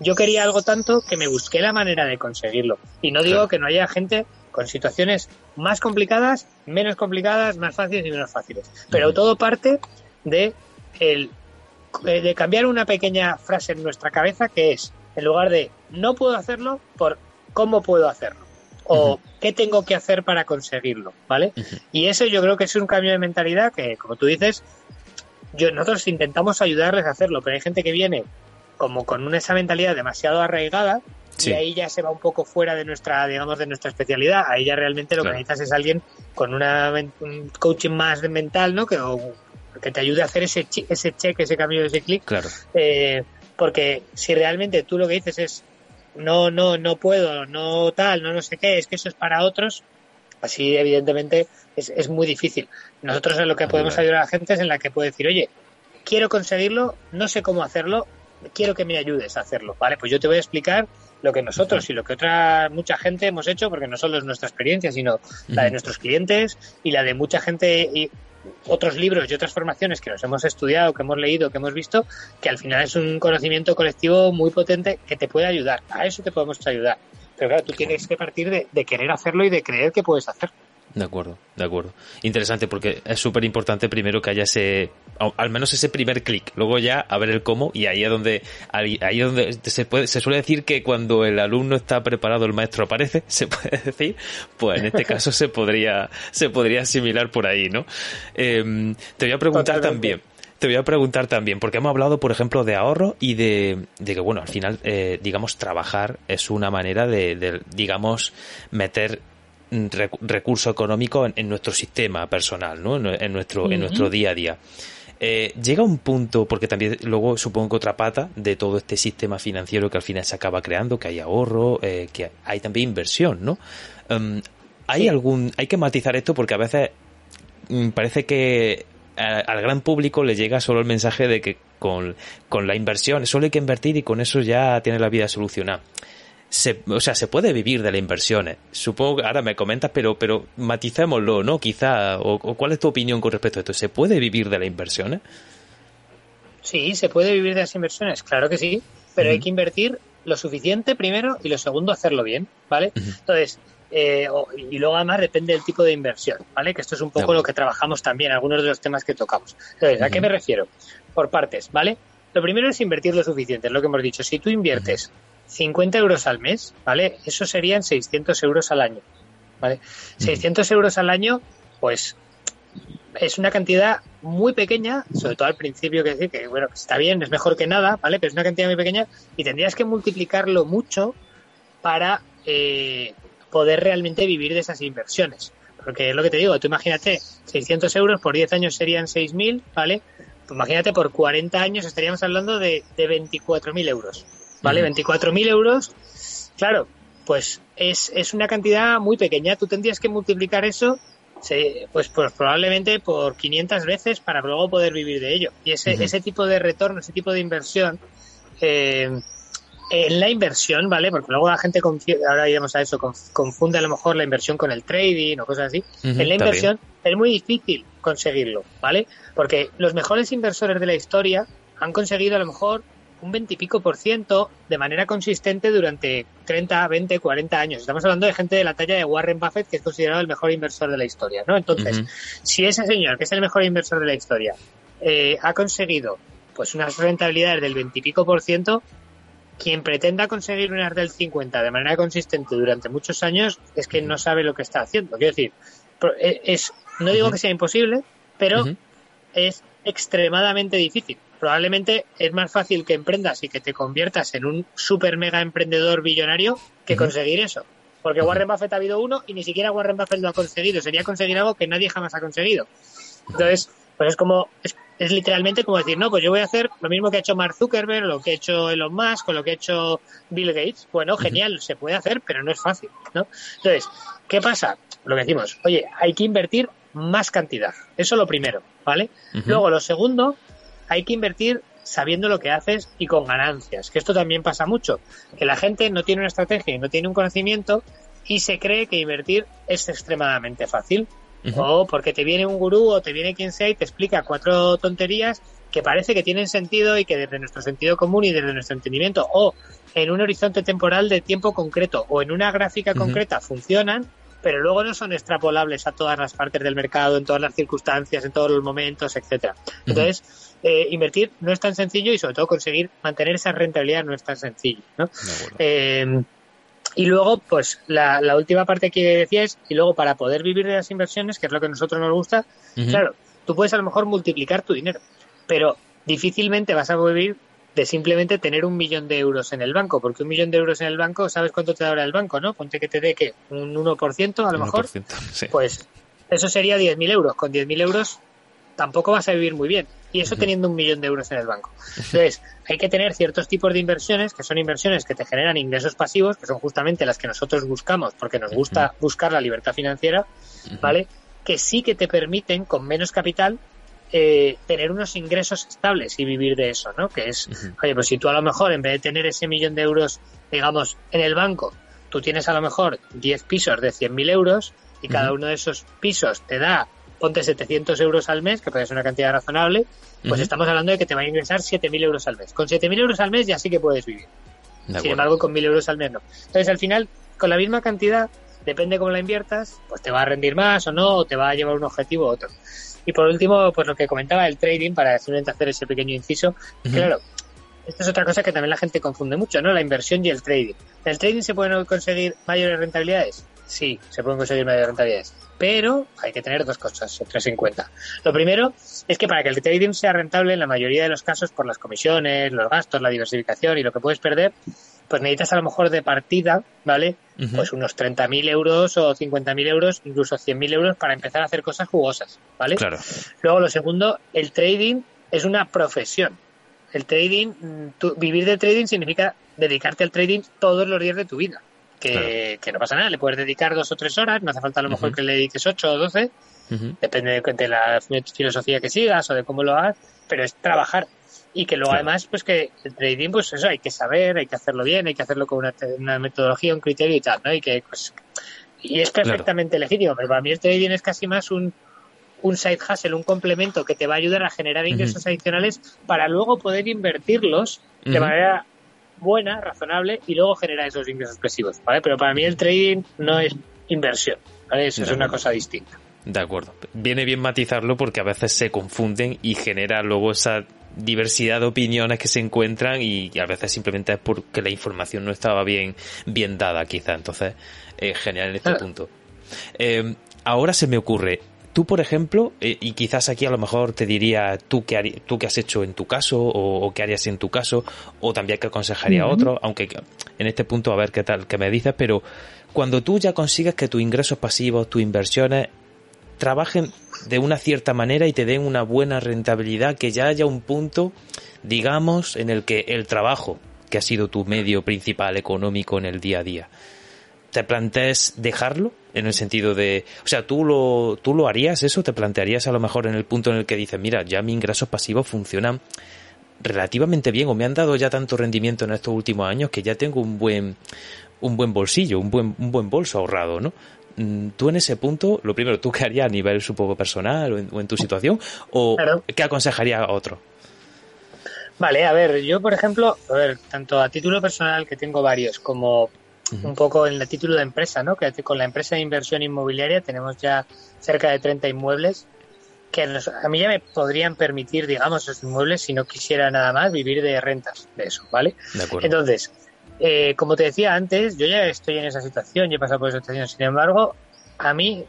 yo quería algo tanto que me busqué la manera de conseguirlo. Y no digo que no haya gente con situaciones más complicadas, menos complicadas, más fáciles y menos fáciles. Pero todo parte de el eh, de cambiar una pequeña frase en nuestra cabeza que es, en lugar de no puedo hacerlo, por cómo puedo hacerlo o qué tengo que hacer para conseguirlo, ¿vale? Y eso yo creo que es un cambio de mentalidad que, como tú dices, yo, nosotros intentamos ayudarles a hacerlo, pero hay gente que viene como con esa mentalidad demasiado arraigada y ahí ya se va un poco fuera de nuestra, digamos, de nuestra especialidad. Ahí ya realmente lo que necesitas es alguien con una, un coaching más mental, ¿no? Que, que te ayude a hacer ese, ese check, ese cambio, ese clic. Claro. Eh, porque si realmente tú lo que dices es no, no, no puedo, no tal, no no sé qué, es que eso es para otros, así evidentemente es, es muy difícil. Nosotros en lo que podemos ayudar a la gente es en la que puede decir, oye, quiero conseguirlo, no sé cómo hacerlo, quiero que me ayudes a hacerlo, ¿vale? Pues yo te voy a explicar lo que nosotros y lo que otra mucha gente hemos hecho, porque no solo es nuestra experiencia, sino la de nuestros clientes y la de mucha gente y otros libros y otras formaciones que nos hemos estudiado, que hemos leído, que hemos visto, que al final es un conocimiento colectivo muy potente que te puede ayudar. A eso te podemos ayudar. Pero claro, tú tienes que partir de, de querer hacerlo y de creer que puedes hacerlo. De acuerdo, de acuerdo. Interesante porque es súper importante primero que haya ese, al menos ese primer clic, luego ya a ver el cómo y ahí es donde, ahí, es donde se puede, se suele decir que cuando el alumno está preparado el maestro aparece, se puede decir, pues en este caso se podría, se podría asimilar por ahí, ¿no? Em, te voy a preguntar también te voy a preguntar también, porque hemos hablado, por ejemplo, de ahorro y de, de que, bueno, al final, eh, digamos, trabajar es una manera de, de, digamos, meter recurso económico en, nuestro sistema personal, ¿no? En, nuestro, en nuestro día a día. Eh, llega un punto, porque también luego supongo que otra pata de todo este sistema financiero que al final se acaba creando, que hay ahorro, eh, que hay también inversión, ¿no? Em, hay algún, hay que matizar esto porque a veces mm, parece que al gran público le llega solo el mensaje de que con, con la inversión solo hay que invertir y con eso ya tiene la vida solucionada se, o sea, se puede vivir de las inversiones. Supongo que ahora me comentas, pero, pero maticémoslo, ¿no? Quizá, o, cuál es tu opinión con respecto a esto. ¿Se puede vivir de las inversiones? Sí, se puede vivir de las inversiones, claro que sí, pero hay que invertir lo suficiente primero y lo segundo hacerlo bien, ¿vale? Entonces, eh, y luego además depende del tipo de inversión, ¿vale? Que esto es un poco lo que trabajamos también, algunos de los temas que tocamos. Entonces, ¿a qué me refiero? Por partes, ¿vale? Lo primero es invertir lo suficiente, es lo que hemos dicho. Si tú inviertes 50 euros al mes, ¿vale? Eso serían 600 euros al año, ¿vale? 600 euros al año, pues es una cantidad muy pequeña, sobre todo al principio que decir que, bueno, está bien, es mejor que nada, ¿vale? Pero es una cantidad muy pequeña y tendrías que multiplicarlo mucho para eh, poder realmente vivir de esas inversiones. Porque es lo que te digo, tú imagínate, 600 euros por 10 años serían 6.000, ¿vale? Pues imagínate, por 40 años estaríamos hablando de, de 24.000 euros. ¿Vale? 24.000 euros, claro, pues es, es una cantidad muy pequeña. Tú tendrías que multiplicar eso pues, pues probablemente por 500 veces para luego poder vivir de ello. Y ese, ese tipo de retorno, ese tipo de inversión, eh, en la inversión, ¿vale? Porque luego la gente, ahora iremos a eso, confunde a lo mejor la inversión con el trading o cosas así. en la inversión es muy difícil conseguirlo, ¿vale? Porque los mejores inversores de la historia han conseguido a lo mejor un 20 y pico por ciento de manera consistente durante 30, 20, 40 años. Estamos hablando de gente de la talla de Warren Buffett, que es considerado el mejor inversor de la historia, ¿no? Entonces, si ese señor, que es el mejor inversor de la historia, eh, ha conseguido pues unas rentabilidades del 20 y pico por ciento, quien pretenda conseguir unas del 50 de manera consistente durante muchos años es que no sabe lo que está haciendo. Quiero decir, eh, es, no digo que sea imposible, pero es extremadamente difícil probablemente es más fácil que emprendas y que te conviertas en un super mega emprendedor billonario que conseguir eso. Porque Warren Buffett ha habido uno y ni siquiera Warren Buffett lo ha conseguido. Sería conseguir algo que nadie jamás ha conseguido. Entonces, pues es como, es, literalmente como decir, no, pues yo voy a hacer lo mismo que ha hecho Mark Zuckerberg, lo que ha hecho Elon Musk, o lo que ha hecho Bill Gates. Bueno, genial, se puede hacer, pero no es fácil, ¿no? Entonces, ¿qué pasa? Lo que decimos, oye, hay que invertir más cantidad. Eso lo primero, ¿vale? Luego, lo segundo hay que invertir sabiendo lo que haces y con ganancias, que esto también pasa mucho, que la gente no tiene una estrategia y no tiene un conocimiento y se cree que invertir es extremadamente fácil. O porque te viene un gurú o te viene quien sea y te explica cuatro tonterías que parece que tienen sentido y que desde nuestro sentido común y desde nuestro entendimiento o en un horizonte temporal de tiempo concreto o en una gráfica concreta funcionan, pero luego no son extrapolables a todas las partes del mercado, en todas las circunstancias, en todos los momentos, etcétera. Entonces, eh, invertir no es tan sencillo y sobre todo conseguir mantener esa rentabilidad no es tan sencillo. ¿no? Eh, y luego, pues la, última parte que decía es, y luego para poder vivir de las inversiones, que es lo que a nosotros nos gusta, claro, tú puedes a lo mejor multiplicar tu dinero, pero difícilmente vas a vivir de simplemente tener un millón de euros en el banco, porque un millón de euros en el banco, ¿sabes cuánto te da el banco, no? Ponte que te dé, que Un 1% a lo mejor. Pues eso sería 10.000 euros. Con 10.000 euros tampoco vas a vivir muy bien. Y eso teniendo un millón de euros en el banco. Entonces, hay que tener ciertos tipos de inversiones, que son inversiones que te generan ingresos pasivos, que son justamente las que nosotros buscamos, porque nos gusta buscar la libertad financiera, ¿vale? Que sí que te permiten, con menos capital, eh, tener unos ingresos estables y vivir de eso, ¿no? Que es, oye, pues si tú a lo mejor en vez de tener ese millón de euros, digamos, en el banco, tú tienes a lo mejor 10 pisos de 100.000 euros y cada uno de esos pisos te da, ponte 700 euros al mes, que puede ser una cantidad razonable, pues estamos hablando de que te va a ingresar 7.000 euros al mes. Con 7.000 euros al mes ya sí que puedes vivir. Sin embargo, con 1.000 euros al mes no. Entonces, al final, con la misma cantidad, depende cómo la inviertas, pues te va a rendir más o no, o te va a llevar un objetivo u otro. Y por último, pues lo que comentaba el trading, para simplemente hacer ese pequeño inciso, claro, esta es otra cosa que también la gente confunde mucho, ¿no? La inversión y el trading. ¿En el trading se pueden conseguir mayores rentabilidades? Sí, se pueden conseguir mayores rentabilidades. Pero hay que tener dos cosas, tres en cuenta. Lo primero es que para que el trading sea rentable, en la mayoría de los casos, por las comisiones, los gastos, la diversificación y lo que puedes perder, pues necesitas a lo mejor de partida, ¿vale? Pues unos 30.000 euros o 50.000 euros, incluso 100.000 euros para empezar a hacer cosas jugosas, ¿vale? Claro. Luego, lo segundo, el trading es una profesión. El trading, mm, vivir de trading significa dedicarte al trading todos los días de tu vida. Que, que, no pasa nada, le puedes dedicar dos o tres horas, no hace falta a lo mejor que le dediques ocho o doce, depende de, de, la filosofía que sigas o de cómo lo hagas, pero es trabajar y que luego además pues que el trading pues eso hay que saber hay que hacerlo bien hay que hacerlo con una, metodología un criterio y tal no y que pues y es perfectamente legítimo pero para mí el trading es casi más un un side hustle, un complemento que te va a ayudar a generar ingresos adicionales para luego poder invertirlos de manera buena, razonable y luego generar esos ingresos expresivos, ¿vale? Pero para mí el trading no es inversión, ¿vale? Eso es una cosa distinta. De acuerdo. Viene bien matizarlo porque a veces se confunden y genera luego esa diversidad de opiniones que se encuentran y, a veces simplemente es porque la información no estaba bien, bien dada quizá. Entonces, es genial en este punto. Eh, ahora se me ocurre, tú por ejemplo, eh, y quizás aquí a lo mejor te diría tú qué, tú qué has hecho en tu caso o, qué harías en tu caso o también qué aconsejaría a otro, aunque en este punto a ver qué tal, qué me dices, pero cuando tú ya consigues que tus ingresos pasivos, tus inversiones trabajen de una cierta manera y te den una buena rentabilidad, que ya haya un punto, digamos, en el que el trabajo, que ha sido tu medio principal económico en el día a día, te plantees dejarlo en el sentido de, o sea, tú lo, tú lo harías eso, te plantearías a lo mejor en el punto en el que dices, mira, ya mis ingresos pasivos funcionan relativamente bien o me han dado ya tanto rendimiento en estos últimos años que ya tengo un buen un buen bolsillo, un buen un buen bolso ahorrado, ¿no? Mm, tú en ese punto, lo primero, ¿tú qué harías a nivel supongo personal o en, tu situación? ¿O qué aconsejaría a otro? Vale, a ver, yo por ejemplo, a ver, tanto a título personal, que tengo varios, como un poco en el título de empresa, ¿no? Que con la empresa de inversión inmobiliaria tenemos ya cerca de 30 inmuebles que a mí ya me podrían permitir, digamos, esos inmuebles, si no quisiera nada más, vivir de rentas de eso, ¿vale? De acuerdo. Entonces, eh, como te decía antes, yo ya estoy en esa situación, yo he pasado por esa situación, sin embargo, a mí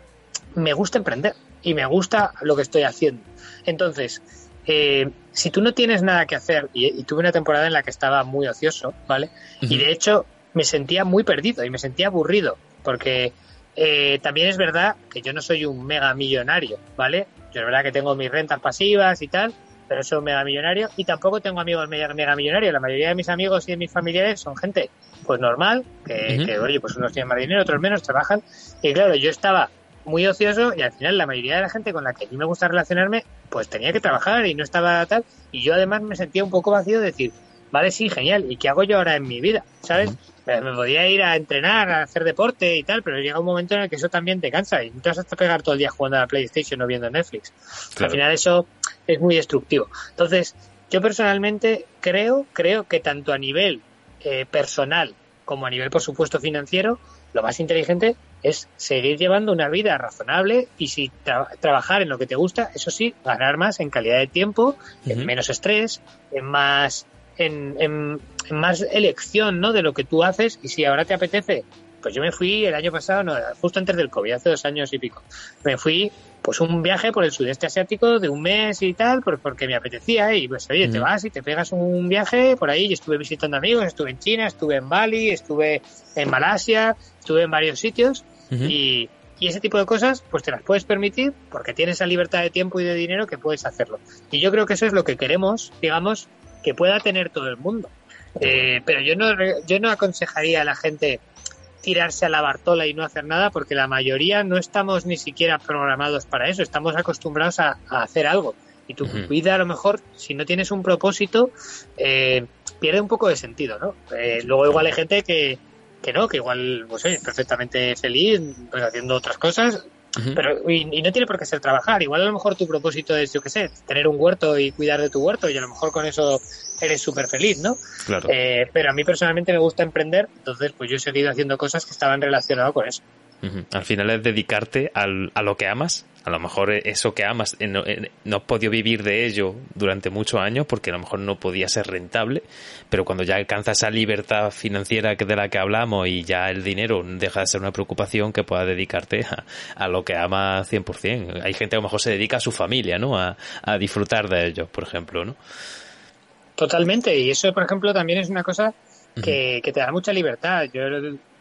me gusta emprender y me gusta lo que estoy haciendo. Entonces, eh, si tú no tienes nada que hacer, y, tuve una temporada en la que estaba muy ocioso, ¿vale? Y de hecho me sentía muy perdido y me sentía aburrido, porque eh, también es verdad que yo no soy un mega millonario, ¿vale? Yo es verdad que tengo mis rentas pasivas y tal, pero soy un mega millonario y tampoco tengo amigos mega, mega millonarios. La mayoría de mis amigos y de mis familiares son gente pues normal, que, oye, pues unos tienen más dinero, otros menos, trabajan. Y claro, yo estaba muy ocioso y al final la mayoría de la gente con la que a mí me gusta relacionarme, pues tenía que trabajar y no estaba tal. Y yo además me sentía un poco vacío de decir, vale, sí, genial, ¿y qué hago yo ahora en mi vida? ¿Sabes? Me podía ir a entrenar, a hacer deporte y tal, pero llega un momento en el que eso también te cansa y no te vas a pegar todo el día jugando a la PlayStation o viendo Netflix. Al final eso es muy destructivo. Entonces, yo personalmente creo, creo que tanto a nivel eh, personal como a nivel, por supuesto, financiero, lo más inteligente es seguir llevando una vida razonable y si trabajar en lo que te gusta, eso sí, ganar más en calidad de tiempo, en menos estrés, en más en, en, más elección ¿no? de lo que tú haces y si ahora te apetece pues yo me fui el año pasado, no, justo antes del COVID, hace dos años y pico. Me fui, pues un viaje por el sudeste asiático de un mes y tal, porque me apetecía. Y pues, oye, te vas y te pegas un viaje por ahí. Y estuve visitando amigos, estuve en China, estuve en Bali, estuve en Malasia, estuve en varios sitios. y, y ese tipo de cosas, pues te las puedes permitir porque tienes esa libertad de tiempo y de dinero que puedes hacerlo. Y yo creo que eso es lo que queremos, digamos, que pueda tener todo el mundo. Eh, pero yo no, yo no aconsejaría a la gente tirarse a la Bartola y no hacer nada, porque la mayoría no estamos ni siquiera programados para eso, estamos acostumbrados a, hacer algo. Y tu vida, a lo mejor, si no tienes un propósito, eh, pierde un poco de sentido, ¿no? Eh, luego igual hay gente que, que no, que igual, pues es perfectamente feliz, pues haciendo otras cosas, pero, y, no tiene por qué ser trabajar. Igual a lo mejor tu propósito es, yo qué sé, tener un huerto y cuidar de tu huerto y a lo mejor con eso eres súper feliz, ¿no? Claro. Eh, pero a mí personalmente me gusta emprender, entonces pues yo he seguido haciendo cosas que estaban relacionadas con eso. Al final es dedicarte al, a lo que amas. A lo mejor eso que amas eh, eh, no, has podido vivir de ello durante muchos años porque a lo mejor no podía ser rentable, pero cuando ya alcanzas esa libertad financiera de la que hablamos y ya el dinero deja de ser una preocupación que puedas dedicarte a, lo que amas 100%. Hay gente que a lo mejor se dedica a su familia, ¿no? A, disfrutar de ellos, por ejemplo, ¿no? Totalmente, y eso, por ejemplo, también es una cosa que, que te da mucha libertad. Yo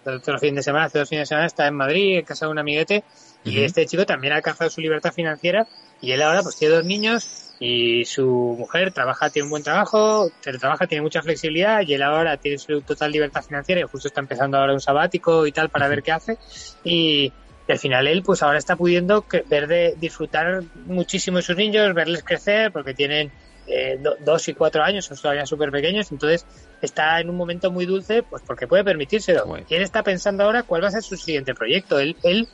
otro fin de semana, hace dos fines de semana, está en Madrid, en casa de un amiguete, y este chico también ha alcanzado su libertad financiera, y él ahora pues tiene dos niños, y su mujer trabaja, tiene un buen trabajo, trabaja, tiene mucha flexibilidad, y él ahora tiene su total libertad financiera, y justo está empezando ahora un sabático y tal para ver qué hace, y, al final él pues ahora está pudiendo ver de disfrutar muchísimo de sus niños, verles crecer, porque tienen eh, dos y cuatro años, son todavía súper pequeños, entonces está en un momento muy dulce, pues porque puede permitírselo. Y él está pensando ahora cuál va a ser su siguiente proyecto. Él, él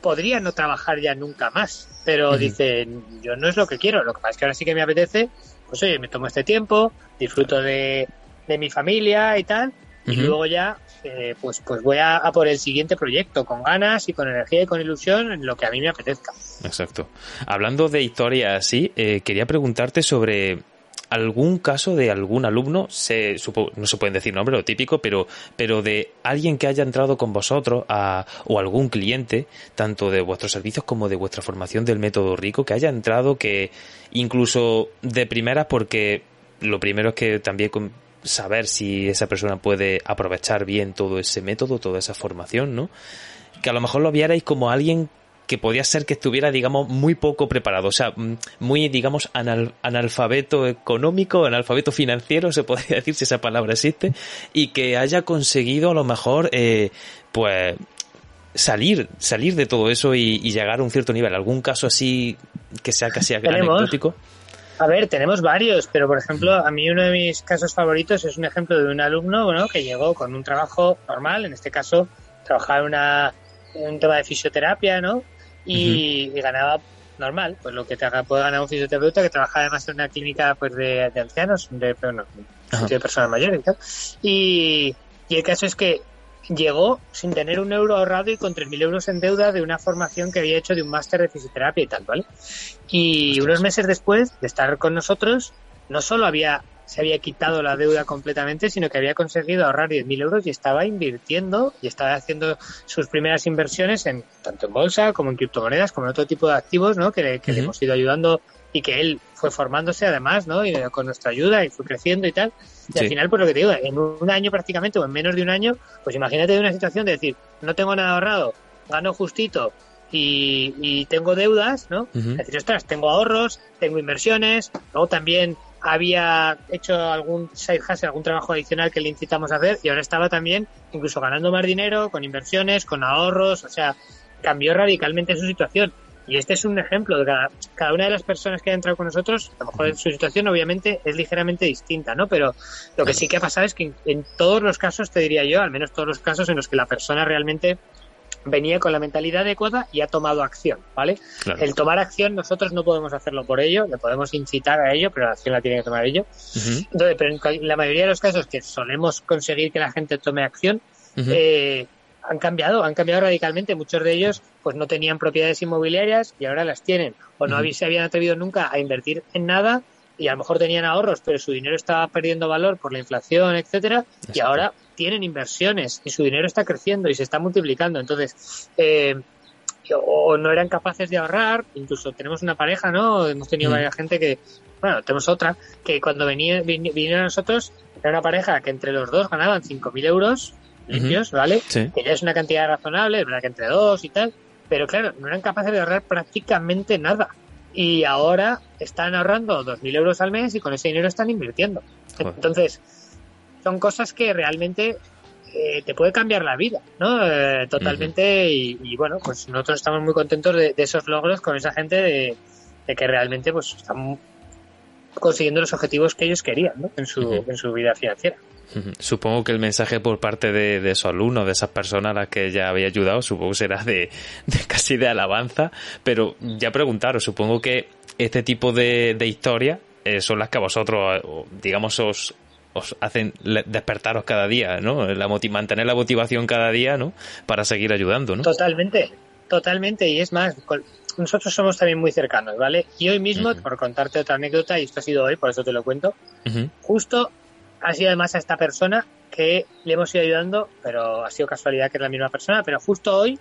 podría no trabajar ya nunca más, pero dice, yo no es lo que quiero, lo que pasa es que ahora sí que me apetece, pues oye, me tomo este tiempo, disfruto de, de mi familia y tal, y luego ya eh, pues pues voy a, por el siguiente proyecto con ganas y con energía y con ilusión en lo que a mí me apetezca. Exacto. Hablando de historia así, eh, quería preguntarte sobre algún caso de algún alumno, se, no se pueden decir nombre, lo típico, pero, pero de alguien que haya entrado con vosotros a, o algún cliente, tanto de vuestros servicios como de vuestra formación del método rico, que haya entrado que incluso de primera porque lo primero es que también saber si esa persona puede aprovechar bien todo ese método, toda esa formación, ¿no? Que a lo mejor lo vierais como alguien que podía ser que estuviera, digamos, muy poco preparado, o sea, mm, muy, digamos, analfabeto económico, analfabeto financiero, se podría decir si esa palabra existe, y que haya conseguido a lo mejor, eh, pues, salir, salir de todo eso y, llegar a un cierto nivel. ¿Algún caso así que sea casi anecdótico? A ver, tenemos varios, pero por ejemplo, a mí uno de mis casos favoritos es un ejemplo de un alumno bueno, que llegó con un trabajo normal, en este caso trabajaba en, una, un tema de fisioterapia, ¿no? Y, ganaba normal, pues lo que te puede ganar un fisioterapeuta que trabaja además en una clínica pues de, ancianos, de, de personas mayores y tal. Y, y el caso es que llegó sin tener un euro ahorrado y con 3.000 euros en deuda de una formación que había hecho de un máster de fisioterapia y tal, ¿vale? Y unos meses después de estar con nosotros, no solo había se había quitado la deuda completamente, sino que había conseguido ahorrar 10.000 euros y estaba invirtiendo y estaba haciendo sus primeras inversiones en tanto en bolsa como en criptomonedas, como en otro tipo de activos, ¿no? Que, le, le hemos ido ayudando y que él fue formándose además, ¿no? Y con nuestra ayuda y fue creciendo y tal. Y al final, pues lo que te digo, en un año prácticamente o en menos de un año, pues imagínate de una situación de decir, no tengo nada ahorrado, gano justito y, tengo deudas, ¿no? Es decir, ostras, tengo ahorros, tengo inversiones, luego también había hecho algún side hustle, algún trabajo adicional que le incitamos a hacer y ahora estaba también incluso ganando más dinero con inversiones, con ahorros, o sea, cambió radicalmente su situación. Y este es un ejemplo de cada, una de las personas que ha entrado con nosotros, a lo mejor su situación obviamente es ligeramente distinta, ¿no? Pero lo que sí que ha pasado es que en, todos los casos, te diría yo, al menos todos los casos en los que la persona realmente venía con la mentalidad adecuada y ha tomado acción, ¿vale? El tomar acción nosotros no podemos hacerlo por ello, le podemos incitar a ello, pero la acción la tiene que tomar ello. Entonces, pero en la mayoría de los casos que solemos conseguir que la gente tome acción, eh, han cambiado, han cambiado radicalmente. Muchos de ellos pues no tenían propiedades inmobiliarias y ahora las tienen. O no se habían atrevido nunca a invertir en nada y a lo mejor tenían ahorros, pero su dinero estaba perdiendo valor por la inflación, etcétera, y ahora tienen inversiones y su dinero está creciendo y se está multiplicando. Entonces, eh, o no eran capaces de ahorrar, incluso tenemos una pareja, ¿no? Hemos tenido varias gente que, bueno, tenemos otra, que cuando venía, vinieron a nosotros, era una pareja que entre los dos ganaban 5.000 euros limpios, ¿vale? Que ya es una cantidad razonable, es verdad que entre dos y tal, pero claro, no eran capaces de ahorrar prácticamente nada. Y ahora están ahorrando 2.000 euros al mes y con ese dinero están invirtiendo. Entonces, son cosas que realmente eh, te puede cambiar la vida, ¿no? Eh, totalmente. y, bueno, pues nosotros estamos muy contentos de, esos logros con esa gente de, que realmente pues están consiguiendo los objetivos que ellos querían ¿no? en, su, en su vida financiera. Supongo que el mensaje por parte de, de, esos alumnos, de esas personas a las que ya había ayudado, supongo que será de, casi de alabanza, pero ya preguntaros, supongo que este tipo de, de historias eh, son las que a vosotros, digamos, os, os hacen despertaros cada día, ¿no? La mantener la motivación cada día, ¿no? Para seguir ayudando, ¿no? Totalmente, totalmente. Y es más, nosotros somos también muy cercanos, ¿vale? Y hoy mismo, por contarte otra anécdota, y esto ha sido hoy, por eso te lo cuento, justo ha sido además a esta persona que le hemos ido ayudando, pero ha sido casualidad que es la misma persona, pero justo hoy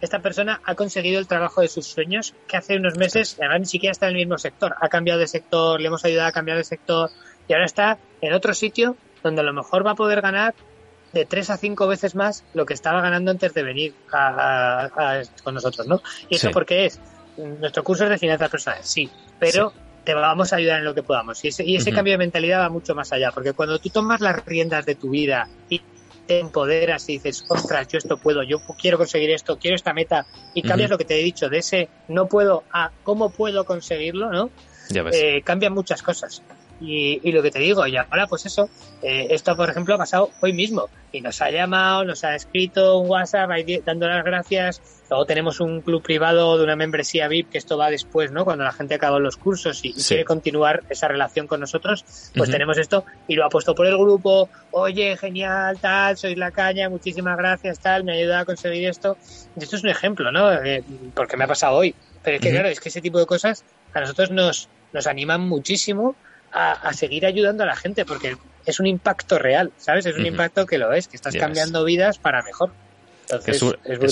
esta persona ha conseguido el trabajo de sus sueños que hace unos meses, además ni siquiera está en el mismo sector, ha cambiado de sector, le hemos ayudado a cambiar de sector y ahora está en otro sitio donde a lo mejor va a poder ganar de tres a cinco veces más lo que estaba ganando antes de venir con nosotros, ¿no? Y eso porque es nuestro curso es de finanzas personales, sí, pero te vamos a ayudar en lo que podamos. Y ese, y ese cambio de mentalidad va mucho más allá, porque cuando tú tomas las riendas de tu vida y te empoderas y dices, ostras, yo esto puedo, yo quiero conseguir esto, quiero esta meta, y cambias lo que te he dicho, de ese no puedo a cómo puedo conseguirlo, ¿no? Eh, cambian muchas cosas. Y, lo que te digo, y ahora pues eso, eh, esto por ejemplo ha pasado hoy mismo y nos ha llamado, nos ha escrito un WhatsApp dando las gracias, luego tenemos un club privado de una membresía VIP que esto va después, ¿no? Cuando la gente acaba los cursos y, quiere continuar esa relación con nosotros, pues tenemos esto y lo ha puesto por el grupo, oye, genial, tal, sois la caña, muchísimas gracias, tal, me ha ayudado a conseguir esto. Y esto es un ejemplo, ¿no? Eh, porque me ha pasado hoy. Pero es que claro, es que ese tipo de cosas a nosotros nos, nos animan muchísimo a, seguir ayudando a la gente, porque es un impacto real, ¿sabes? Es un impacto que lo es, que estás cambiando vidas para mejor. es,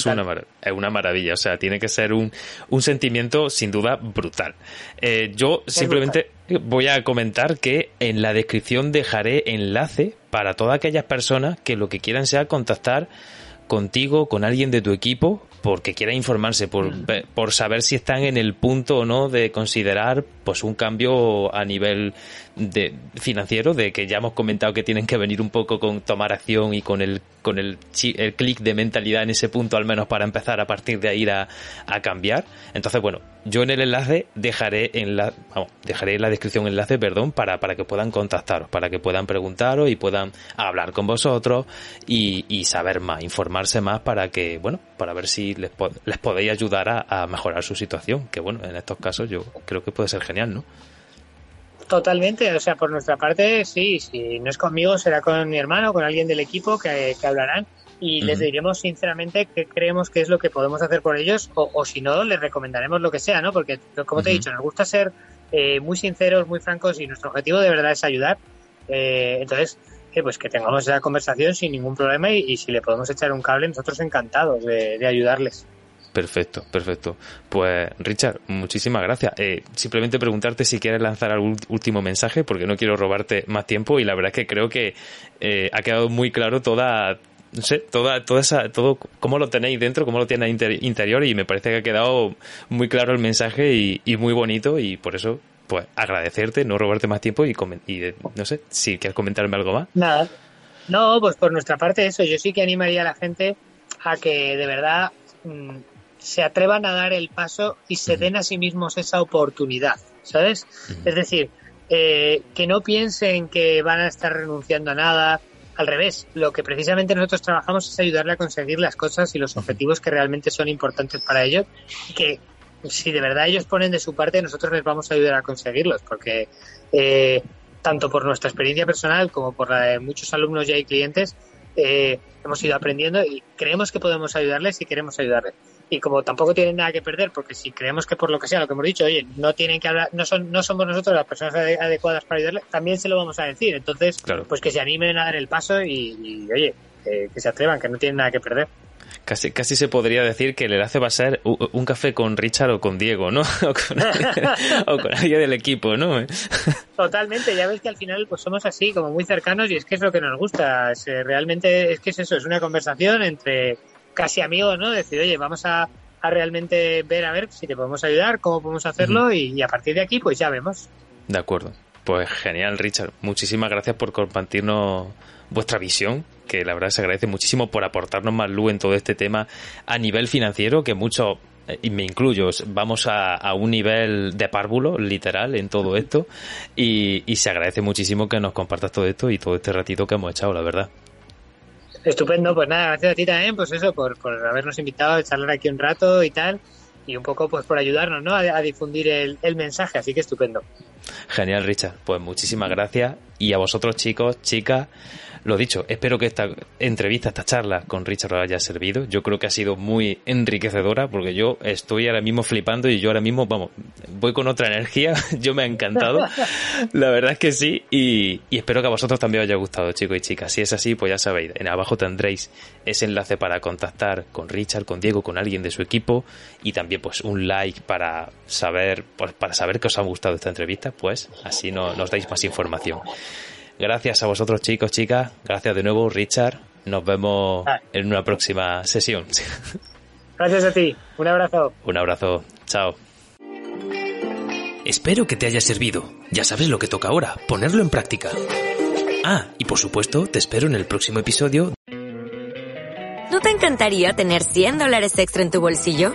una, maravilla, o sea, tiene que ser un, un sentimiento sin duda brutal. Eh, yo simplemente voy a comentar que en la descripción dejaré enlace para todas aquellas personas que lo que quieran sea contactar contigo, con alguien de tu equipo, porque quiera informarse, por, por saber si están en el punto o no de considerar pues un cambio a nivel de financiero, de que ya hemos comentado que tienen que venir un poco con tomar acción y con el con el, el clic de mentalidad en ese punto al menos para empezar a partir de ahí a, a cambiar. Entonces, bueno, yo en el enlace dejaré en la vamos, dejaré en la descripción enlace, perdón, para, para que puedan contactaros, para que puedan preguntaros y puedan hablar con vosotros y, y saber más, informarse más para que, bueno, para ver si les, les podéis ayudar a, a mejorar su situación, que bueno, en estos casos yo creo que puede ser genial, ¿no? Totalmente, o sea, por nuestra parte, sí, si no es conmigo, será con mi hermano, con alguien del equipo que, hablarán y les diremos sinceramente qué creemos que es lo que podemos hacer por ellos o, si no, les recomendaremos lo que sea, ¿no? Porque, como te he dicho, nos gusta ser eh, muy sinceros, muy francos y nuestro objetivo de verdad es ayudar. Eh, entonces, pues que tengamos esa conversación sin ningún problema y, si le podemos echar un cable, nosotros encantados de ayudarles. Perfecto, perfecto. Pues Richard, muchísimas gracias. Eh, simplemente preguntarte si quieres lanzar algún último mensaje, porque no quiero robarte más tiempo y la verdad es que creo que eh, ha quedado muy claro toda, no sé, toda, toda esa, todo cómo lo tenéis dentro, cómo lo tiene interior y me parece que ha quedado muy claro el mensaje y, muy bonito y por eso, pues agradecerte, no robarte más tiempo y, y no sé, si quieres comentarme algo más. Nada. No, pues por nuestra parte eso, yo sí que animaría a la gente a que de verdad mm, se atrevan a dar el paso y se den a sí mismos esa oportunidad, ¿sabes? Es decir, eh, que no piensen que van a estar renunciando a nada. Al revés, lo que precisamente nosotros trabajamos es ayudarle a conseguir las cosas y los objetivos que realmente son importantes para ellos y que si de verdad ellos ponen de su parte, nosotros les vamos a ayudar a conseguirlos, porque eh, tanto por nuestra experiencia personal como por la de muchos alumnos y hay clientes, eh, hemos ido aprendiendo y creemos que podemos ayudarles y queremos ayudarles. Y como tampoco tienen nada que perder, porque si creemos que por lo que sea, lo que hemos dicho, oye, no tienen que hablar, no son, no somos nosotros las personas adecuadas para ayudarles, también se lo vamos a decir. Entonces, pues que se animen a dar el paso y, oye, que se atrevan, que no tienen nada que perder. Casi, casi se podría decir que el enlace va a ser un café con Richard o con Diego, ¿no? O con, alguien del equipo, ¿no? Totalmente, ya ves que al final pues somos así, como muy cercanos y es que es lo que nos gusta. realmente es que es eso, es una conversación entre casi amigos, ¿no? Decir, oye, vamos a, realmente ver a ver si te podemos ayudar, cómo podemos hacerlo y, y a partir de aquí pues ya vemos. De acuerdo. Pues genial, Richard. Muchísimas gracias por compartirnos vuestra visión, que la verdad se agradece muchísimo por aportarnos más luz en todo este tema a nivel financiero, que mucho eh, y me incluyo, vamos a, un nivel de párvulo, literal, en todo esto, y, se agradece muchísimo que nos compartas todo esto y todo este ratito que hemos echado, la verdad. Estupendo, pues nada, gracias a ti también, pues eso, por, habernos invitado a charlar aquí un rato y tal, y un poco pues por ayudarnos, ¿no? A, difundir el, el mensaje, así que estupendo. Genial, Richard. Pues muchísimas gracias. Y a vosotros, chicos, chicas, lo dicho, espero que esta entrevista, esta charla con Richard haya servido. Yo creo que ha sido muy enriquecedora porque yo estoy ahora mismo flipando y yo ahora mismo, vamos, voy con otra energía. yo me ha encantado. La verdad es que sí. Y, espero que a vosotros también os haya gustado, chicos y chicas. Si es así, pues ya sabéis, en abajo tendréis ese enlace para contactar con Richard, con Diego, con alguien de su equipo y también pues un like para saber, pues, para saber que os ha gustado esta entrevista, pues así no, nos dais más información. Gracias a vosotros chicos, chicas. Gracias de nuevo, Richard. Nos vemos ah. en una próxima sesión. Gracias a ti. Un abrazo. Un abrazo. Chao. Espero que te haya servido. Ya sabes lo que toca ahora, ponerlo en práctica. Ah, y por supuesto, te espero en el próximo episodio. ¿No te encantaría tener 100 dólares extra en tu bolsillo?